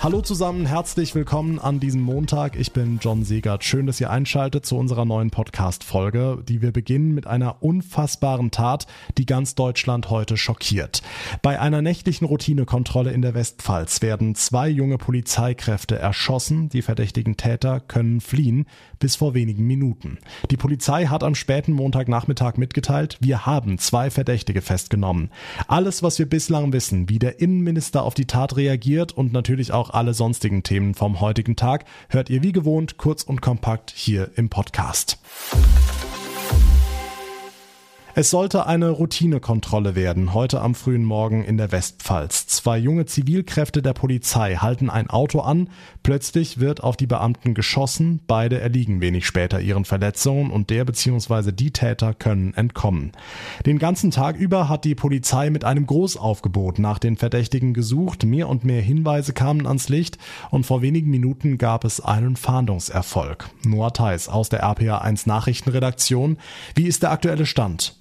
Hallo zusammen, herzlich willkommen an diesem Montag. Ich bin John Segert. Schön, dass ihr einschaltet zu unserer neuen Podcast-Folge, die wir beginnen mit einer unfassbaren Tat, die ganz Deutschland heute schockiert. Bei einer nächtlichen Routinekontrolle in der Westpfalz werden zwei junge Polizeikräfte erschossen. Die verdächtigen Täter können fliehen bis vor wenigen Minuten. Die Polizei hat am späten Montagnachmittag mitgeteilt, wir haben zwei Verdächtige festgenommen. Alles, was wir bislang wissen, wie der Innenminister auf die Tat reagiert und natürlich auch alle sonstigen Themen vom heutigen Tag, hört ihr wie gewohnt kurz und kompakt hier im Podcast. Es sollte eine Routinekontrolle werden, heute am frühen Morgen in der Westpfalz. Zwei junge Zivilkräfte der Polizei halten ein Auto an, plötzlich wird auf die Beamten geschossen, beide erliegen wenig später ihren Verletzungen und der bzw. die Täter können entkommen. Den ganzen Tag über hat die Polizei mit einem Großaufgebot nach den Verdächtigen gesucht, mehr und mehr Hinweise kamen ans Licht und vor wenigen Minuten gab es einen Fahndungserfolg. Noah Theis aus der RPA 1 Nachrichtenredaktion. Wie ist der aktuelle Stand?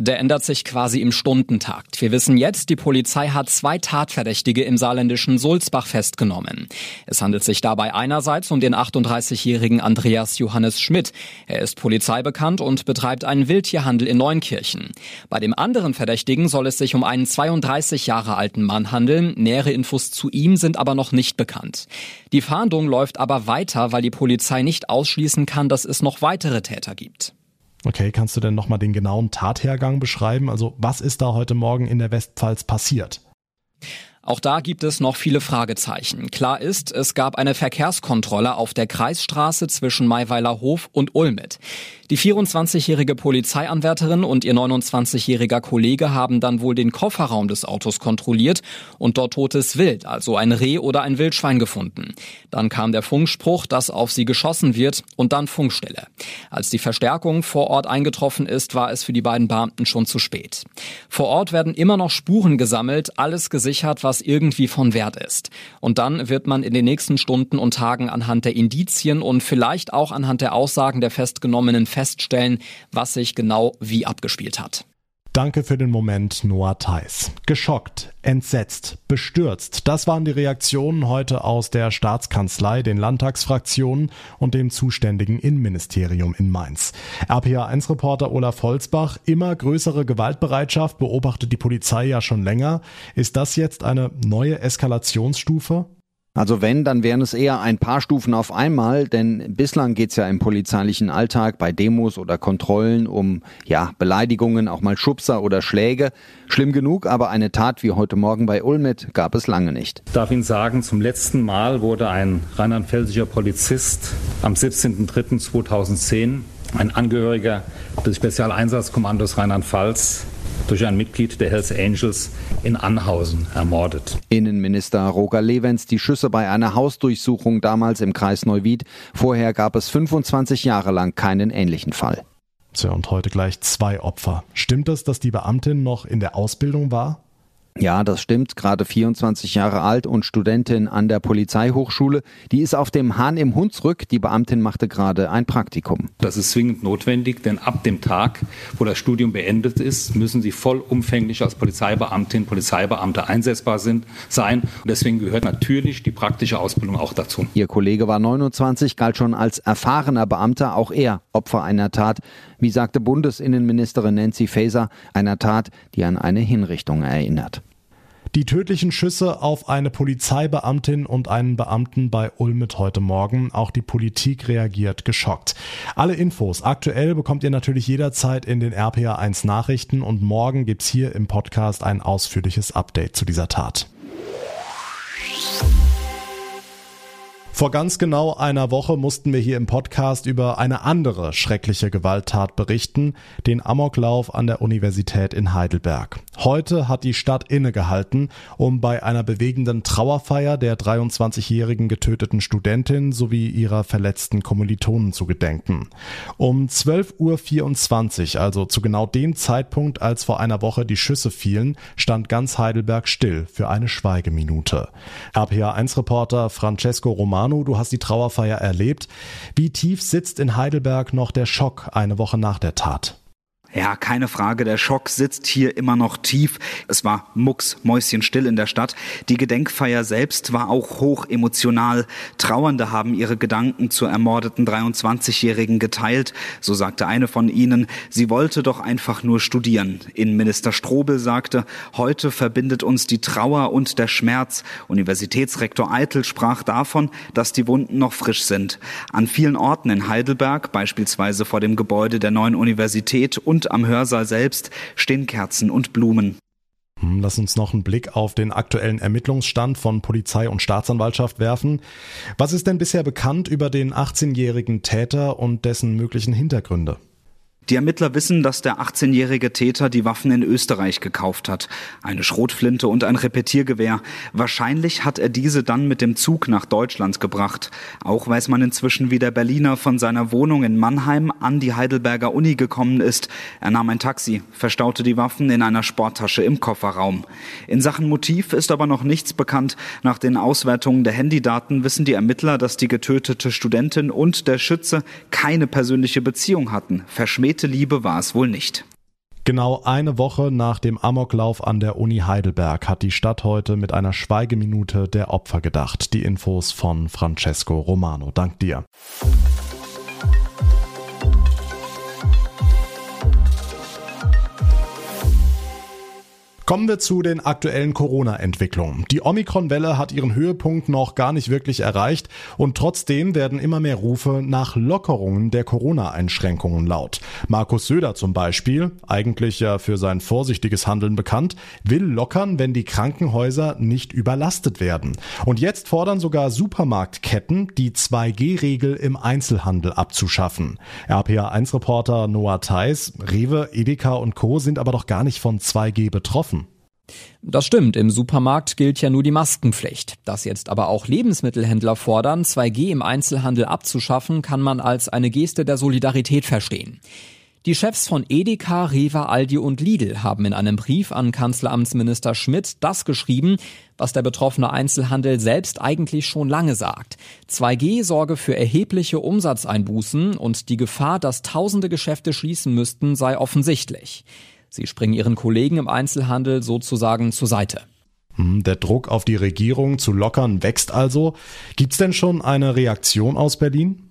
Der ändert sich quasi im Stundentakt. Wir wissen jetzt, die Polizei hat zwei Tatverdächtige im saarländischen Sulzbach festgenommen. Es handelt sich dabei einerseits um den 38-jährigen Andreas Johannes Schmidt. Er ist polizeibekannt und betreibt einen Wildtierhandel in Neunkirchen. Bei dem anderen Verdächtigen soll es sich um einen 32 Jahre alten Mann handeln. Nähere Infos zu ihm sind aber noch nicht bekannt. Die Fahndung läuft aber weiter, weil die Polizei nicht ausschließen kann, dass es noch weitere Täter gibt. Okay, kannst du denn nochmal den genauen Tathergang beschreiben? Also was ist da heute Morgen in der Westpfalz passiert? Auch da gibt es noch viele Fragezeichen. Klar ist, es gab eine Verkehrskontrolle auf der Kreisstraße zwischen Maiweiler Hof und Ulmet. Die 24-jährige Polizeianwärterin und ihr 29-jähriger Kollege haben dann wohl den Kofferraum des Autos kontrolliert und dort totes Wild, also ein Reh oder ein Wildschwein gefunden. Dann kam der Funkspruch, dass auf sie geschossen wird und dann Funkstelle. Als die Verstärkung vor Ort eingetroffen ist, war es für die beiden Beamten schon zu spät. Vor Ort werden immer noch Spuren gesammelt, alles gesichert, was irgendwie von Wert ist. Und dann wird man in den nächsten Stunden und Tagen anhand der Indizien und vielleicht auch anhand der Aussagen der Festgenommenen feststellen, was sich genau wie abgespielt hat. Danke für den Moment, Noah Theis. Geschockt, entsetzt, bestürzt. Das waren die Reaktionen heute aus der Staatskanzlei, den Landtagsfraktionen und dem zuständigen Innenministerium in Mainz. RPA1-Reporter Olaf Holzbach, immer größere Gewaltbereitschaft beobachtet die Polizei ja schon länger. Ist das jetzt eine neue Eskalationsstufe? Also wenn, dann wären es eher ein paar Stufen auf einmal, denn bislang geht's ja im polizeilichen Alltag bei Demos oder Kontrollen um ja, Beleidigungen, auch mal Schubser oder Schläge. Schlimm genug, aber eine Tat wie heute Morgen bei Ulmet gab es lange nicht. Ich darf Ihnen sagen, zum letzten Mal wurde ein rheinland-pfälzischer Polizist am 17.03.2010, ein Angehöriger des Spezialeinsatzkommandos Rheinland-Pfalz, durch ein Mitglied der Hells Angels in Anhausen ermordet. Innenminister Roger Levens die Schüsse bei einer Hausdurchsuchung damals im Kreis Neuwied. Vorher gab es 25 Jahre lang keinen ähnlichen Fall. Tja, und heute gleich zwei Opfer. Stimmt es, dass die Beamtin noch in der Ausbildung war? Ja, das stimmt. Gerade 24 Jahre alt und Studentin an der Polizeihochschule. Die ist auf dem Hahn im Hunsrück. Die Beamtin machte gerade ein Praktikum. Das ist zwingend notwendig, denn ab dem Tag, wo das Studium beendet ist, müssen sie vollumfänglich als Polizeibeamtin, Polizeibeamte einsetzbar sind, sein. Und deswegen gehört natürlich die praktische Ausbildung auch dazu. Ihr Kollege war 29, galt schon als erfahrener Beamter, auch er Opfer einer Tat, wie sagte Bundesinnenministerin Nancy Faeser, einer Tat, die an eine Hinrichtung erinnert. Die tödlichen Schüsse auf eine Polizeibeamtin und einen Beamten bei Ulmet heute Morgen. Auch die Politik reagiert geschockt. Alle Infos aktuell bekommt ihr natürlich jederzeit in den RPA 1 Nachrichten und morgen gibt's hier im Podcast ein ausführliches Update zu dieser Tat. Vor ganz genau einer Woche mussten wir hier im Podcast über eine andere schreckliche Gewalttat berichten, den Amoklauf an der Universität in Heidelberg. Heute hat die Stadt innegehalten, um bei einer bewegenden Trauerfeier der 23-jährigen getöteten Studentin sowie ihrer verletzten Kommilitonen zu gedenken. Um 12.24 Uhr, also zu genau dem Zeitpunkt, als vor einer Woche die Schüsse fielen, stand ganz Heidelberg still für eine Schweigeminute. RPA1-Reporter Francesco Romano, du hast die Trauerfeier erlebt. Wie tief sitzt in Heidelberg noch der Schock eine Woche nach der Tat? Ja, keine Frage, der Schock sitzt hier immer noch tief. Es war mucks, mäuschenstill in der Stadt. Die Gedenkfeier selbst war auch hoch emotional. Trauernde haben ihre Gedanken zur ermordeten 23-Jährigen geteilt. So sagte eine von ihnen, sie wollte doch einfach nur studieren. Innenminister Strobel sagte, heute verbindet uns die Trauer und der Schmerz. Universitätsrektor Eitel sprach davon, dass die Wunden noch frisch sind. An vielen Orten in Heidelberg, beispielsweise vor dem Gebäude der neuen Universität und und am Hörsaal selbst stehen Kerzen und Blumen. Hm, lass uns noch einen Blick auf den aktuellen Ermittlungsstand von Polizei und Staatsanwaltschaft werfen. Was ist denn bisher bekannt über den 18-jährigen Täter und dessen möglichen Hintergründe? Die Ermittler wissen, dass der 18-jährige Täter die Waffen in Österreich gekauft hat. Eine Schrotflinte und ein Repetiergewehr. Wahrscheinlich hat er diese dann mit dem Zug nach Deutschland gebracht. Auch weiß man inzwischen, wie der Berliner von seiner Wohnung in Mannheim an die Heidelberger Uni gekommen ist. Er nahm ein Taxi, verstaute die Waffen in einer Sporttasche im Kofferraum. In Sachen Motiv ist aber noch nichts bekannt. Nach den Auswertungen der Handydaten wissen die Ermittler, dass die getötete Studentin und der Schütze keine persönliche Beziehung hatten. Verschmäht Konkrete Liebe war es wohl nicht. Genau eine Woche nach dem Amoklauf an der Uni Heidelberg hat die Stadt heute mit einer Schweigeminute der Opfer gedacht. Die Infos von Francesco Romano. Dank dir. Kommen wir zu den aktuellen Corona-Entwicklungen. Die Omikron-Welle hat ihren Höhepunkt noch gar nicht wirklich erreicht und trotzdem werden immer mehr Rufe nach Lockerungen der Corona-Einschränkungen laut. Markus Söder zum Beispiel, eigentlich ja für sein vorsichtiges Handeln bekannt, will lockern, wenn die Krankenhäuser nicht überlastet werden. Und jetzt fordern sogar Supermarktketten, die 2G-Regel im Einzelhandel abzuschaffen. RPA1-Reporter Noah Theis, Rewe, Edeka und Co. sind aber doch gar nicht von 2G betroffen. Das stimmt, im Supermarkt gilt ja nur die Maskenpflicht. Dass jetzt aber auch Lebensmittelhändler fordern, 2G im Einzelhandel abzuschaffen, kann man als eine Geste der Solidarität verstehen. Die Chefs von Edeka, Rewe, Aldi und Lidl haben in einem Brief an Kanzleramtsminister Schmidt das geschrieben, was der betroffene Einzelhandel selbst eigentlich schon lange sagt. 2G sorge für erhebliche Umsatzeinbußen und die Gefahr, dass tausende Geschäfte schließen müssten, sei offensichtlich. Sie springen ihren Kollegen im Einzelhandel sozusagen zur Seite. Hm, der Druck auf die Regierung zu lockern wächst also. Gibt's denn schon eine Reaktion aus Berlin?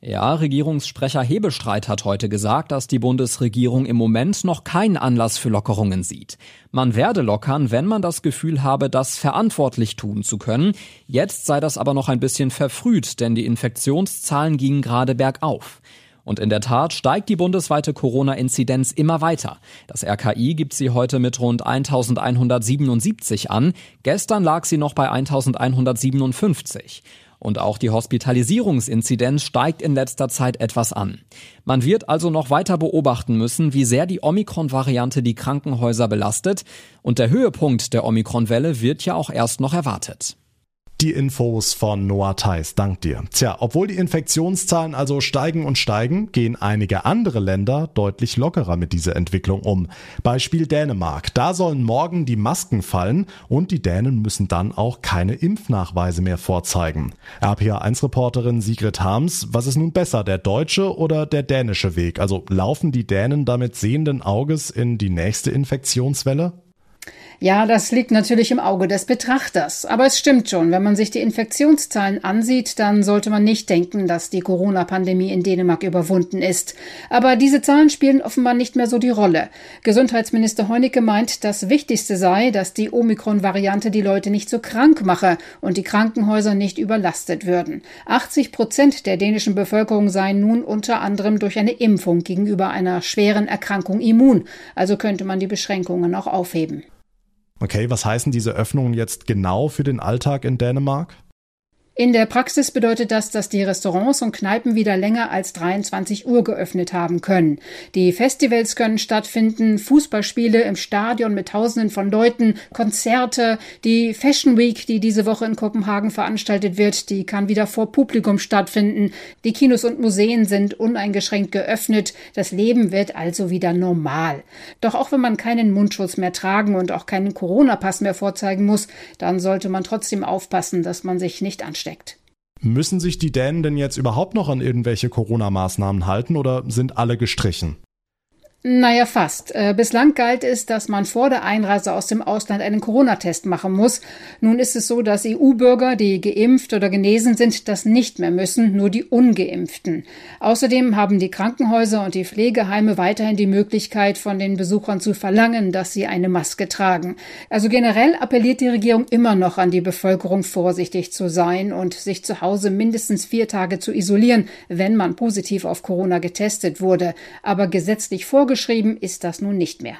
Ja, Regierungssprecher Hebestreit hat heute gesagt, dass die Bundesregierung im Moment noch keinen Anlass für Lockerungen sieht. Man werde lockern, wenn man das Gefühl habe, das verantwortlich tun zu können. Jetzt sei das aber noch ein bisschen verfrüht, denn die Infektionszahlen gingen gerade bergauf. Und in der Tat steigt die bundesweite Corona-Inzidenz immer weiter. Das RKI gibt sie heute mit rund 1177 an. Gestern lag sie noch bei 1157. Und auch die Hospitalisierungsinzidenz steigt in letzter Zeit etwas an. Man wird also noch weiter beobachten müssen, wie sehr die Omikron-Variante die Krankenhäuser belastet. Und der Höhepunkt der Omikron-Welle wird ja auch erst noch erwartet. Die Infos von Noah Theis, dank dir. Tja, obwohl die Infektionszahlen also steigen und steigen, gehen einige andere Länder deutlich lockerer mit dieser Entwicklung um. Beispiel Dänemark. Da sollen morgen die Masken fallen und die Dänen müssen dann auch keine Impfnachweise mehr vorzeigen. RPA1-Reporterin Sigrid Harms, was ist nun besser, der deutsche oder der dänische Weg? Also laufen die Dänen damit sehenden Auges in die nächste Infektionswelle? Ja, das liegt natürlich im Auge des Betrachters. Aber es stimmt schon, wenn man sich die Infektionszahlen ansieht, dann sollte man nicht denken, dass die Corona-Pandemie in Dänemark überwunden ist. Aber diese Zahlen spielen offenbar nicht mehr so die Rolle. Gesundheitsminister Heunicke meint, das Wichtigste sei, dass die Omikron-Variante die Leute nicht so krank mache und die Krankenhäuser nicht überlastet würden. 80 Prozent der dänischen Bevölkerung seien nun unter anderem durch eine Impfung gegenüber einer schweren Erkrankung immun. Also könnte man die Beschränkungen auch aufheben. Okay, was heißen diese Öffnungen jetzt genau für den Alltag in Dänemark? In der Praxis bedeutet das, dass die Restaurants und Kneipen wieder länger als 23 Uhr geöffnet haben können. Die Festivals können stattfinden, Fußballspiele im Stadion mit Tausenden von Leuten, Konzerte, die Fashion Week, die diese Woche in Kopenhagen veranstaltet wird, die kann wieder vor Publikum stattfinden. Die Kinos und Museen sind uneingeschränkt geöffnet. Das Leben wird also wieder normal. Doch auch wenn man keinen Mundschutz mehr tragen und auch keinen Corona-Pass mehr vorzeigen muss, dann sollte man trotzdem aufpassen, dass man sich nicht ansteckt steckt. Müssen sich die Dänen denn jetzt überhaupt noch an irgendwelche Corona-Maßnahmen halten oder sind alle gestrichen? Naja, fast. Äh, bislang galt es, dass man vor der Einreise aus dem Ausland einen Corona-Test machen muss. Nun ist es so, dass EU-Bürger, die geimpft oder genesen sind, das nicht mehr müssen, nur die ungeimpften. Außerdem haben die Krankenhäuser und die Pflegeheime weiterhin die Möglichkeit, von den Besuchern zu verlangen, dass sie eine Maske tragen. Also generell appelliert die Regierung immer noch an die Bevölkerung, vorsichtig zu sein und sich zu Hause mindestens vier Tage zu isolieren, wenn man positiv auf Corona getestet wurde. Aber gesetzlich vor vorgeschrieben ist das nun nicht mehr.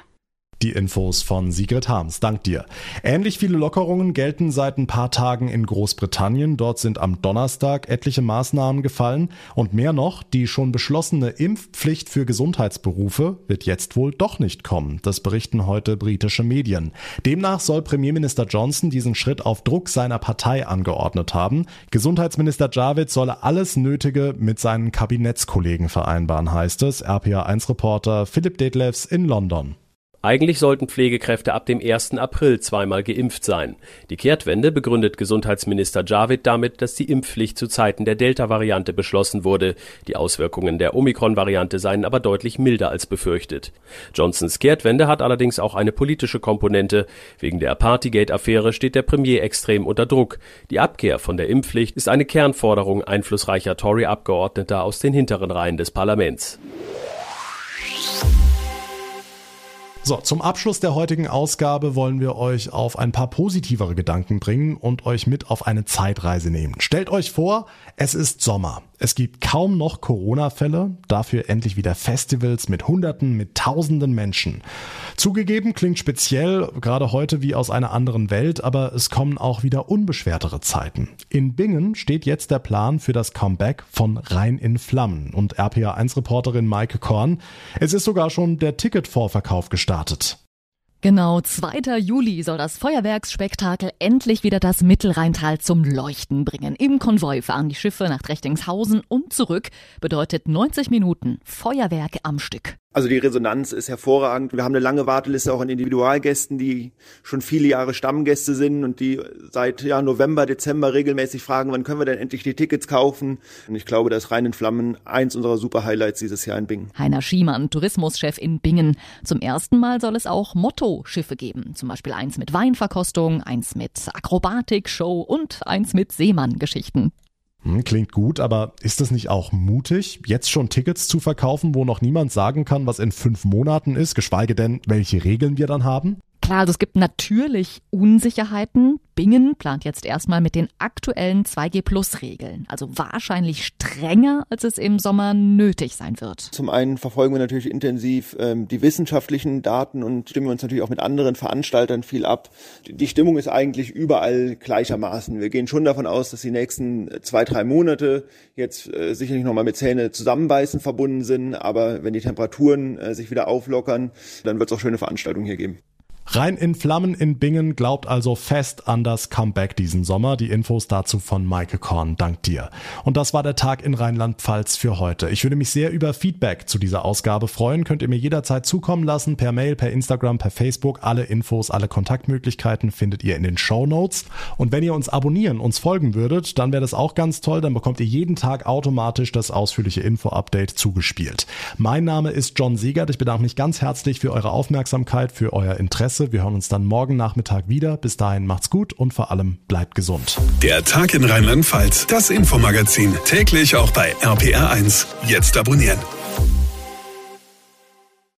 Die Infos von Sigrid Harms. Dank dir. Ähnlich viele Lockerungen gelten seit ein paar Tagen in Großbritannien. Dort sind am Donnerstag etliche Maßnahmen gefallen. Und mehr noch, die schon beschlossene Impfpflicht für Gesundheitsberufe wird jetzt wohl doch nicht kommen. Das berichten heute britische Medien. Demnach soll Premierminister Johnson diesen Schritt auf Druck seiner Partei angeordnet haben. Gesundheitsminister Javid solle alles Nötige mit seinen Kabinettskollegen vereinbaren, heißt es. RPA1-Reporter Philipp Detlefs in London. Eigentlich sollten Pflegekräfte ab dem 1. April zweimal geimpft sein. Die Kehrtwende begründet Gesundheitsminister Javid damit, dass die Impfpflicht zu Zeiten der Delta-Variante beschlossen wurde. Die Auswirkungen der Omikron-Variante seien aber deutlich milder als befürchtet. Johnsons Kehrtwende hat allerdings auch eine politische Komponente. Wegen der Partygate-Affäre steht der Premier extrem unter Druck. Die Abkehr von der Impfpflicht ist eine Kernforderung einflussreicher Tory-Abgeordneter aus den hinteren Reihen des Parlaments. So, zum Abschluss der heutigen Ausgabe wollen wir euch auf ein paar positivere Gedanken bringen und euch mit auf eine Zeitreise nehmen. Stellt euch vor, es ist Sommer. Es gibt kaum noch Corona-Fälle, dafür endlich wieder Festivals mit Hunderten, mit Tausenden Menschen. Zugegeben klingt speziell, gerade heute wie aus einer anderen Welt, aber es kommen auch wieder unbeschwertere Zeiten. In Bingen steht jetzt der Plan für das Comeback von Rhein in Flammen und RPA1-Reporterin Maike Korn. Es ist sogar schon der Ticketvorverkauf gestartet. Genau, 2. Juli soll das Feuerwerksspektakel endlich wieder das Mittelrheintal zum Leuchten bringen. Im Konvoi fahren die Schiffe nach Trechtingshausen und zurück. Bedeutet 90 Minuten Feuerwerk am Stück. Also die Resonanz ist hervorragend. Wir haben eine lange Warteliste auch an Individualgästen, die schon viele Jahre Stammgäste sind und die seit ja, November, Dezember regelmäßig fragen, wann können wir denn endlich die Tickets kaufen? Und ich glaube, das Rhein in Flammen eins unserer super Highlights dieses Jahr in Bingen. Heiner Schiemann, Tourismuschef in Bingen. Zum ersten Mal soll es auch Motto-Schiffe geben. Zum Beispiel eins mit Weinverkostung, eins mit Akrobatik-Show und eins mit Seemann-Geschichten. Hm, klingt gut, aber ist es nicht auch mutig, jetzt schon Tickets zu verkaufen, wo noch niemand sagen kann, was in fünf Monaten ist, geschweige denn, welche Regeln wir dann haben? Klar, also es gibt natürlich Unsicherheiten. Bingen plant jetzt erstmal mit den aktuellen 2G-Plus-Regeln, also wahrscheinlich strenger, als es im Sommer nötig sein wird. Zum einen verfolgen wir natürlich intensiv ähm, die wissenschaftlichen Daten und stimmen uns natürlich auch mit anderen Veranstaltern viel ab. Die Stimmung ist eigentlich überall gleichermaßen. Wir gehen schon davon aus, dass die nächsten zwei, drei Monate jetzt äh, sicherlich nochmal mit Zähne zusammenbeißen verbunden sind, aber wenn die Temperaturen äh, sich wieder auflockern, dann wird es auch schöne Veranstaltungen hier geben. Rein in Flammen in Bingen glaubt also fest an das Comeback diesen Sommer. Die Infos dazu von Maike Korn. Dank dir. Und das war der Tag in Rheinland-Pfalz für heute. Ich würde mich sehr über Feedback zu dieser Ausgabe freuen. Könnt ihr mir jederzeit zukommen lassen. Per Mail, per Instagram, per Facebook. Alle Infos, alle Kontaktmöglichkeiten findet ihr in den Show Notes. Und wenn ihr uns abonnieren, uns folgen würdet, dann wäre das auch ganz toll. Dann bekommt ihr jeden Tag automatisch das ausführliche Info-Update zugespielt. Mein Name ist John Siegert. Ich bedanke mich ganz herzlich für eure Aufmerksamkeit, für euer Interesse Adresse. Wir hören uns dann morgen Nachmittag wieder. Bis dahin macht's gut und vor allem bleibt gesund. Der Tag in Rheinland-Pfalz, das Infomagazin, täglich auch bei RPR1. Jetzt abonnieren.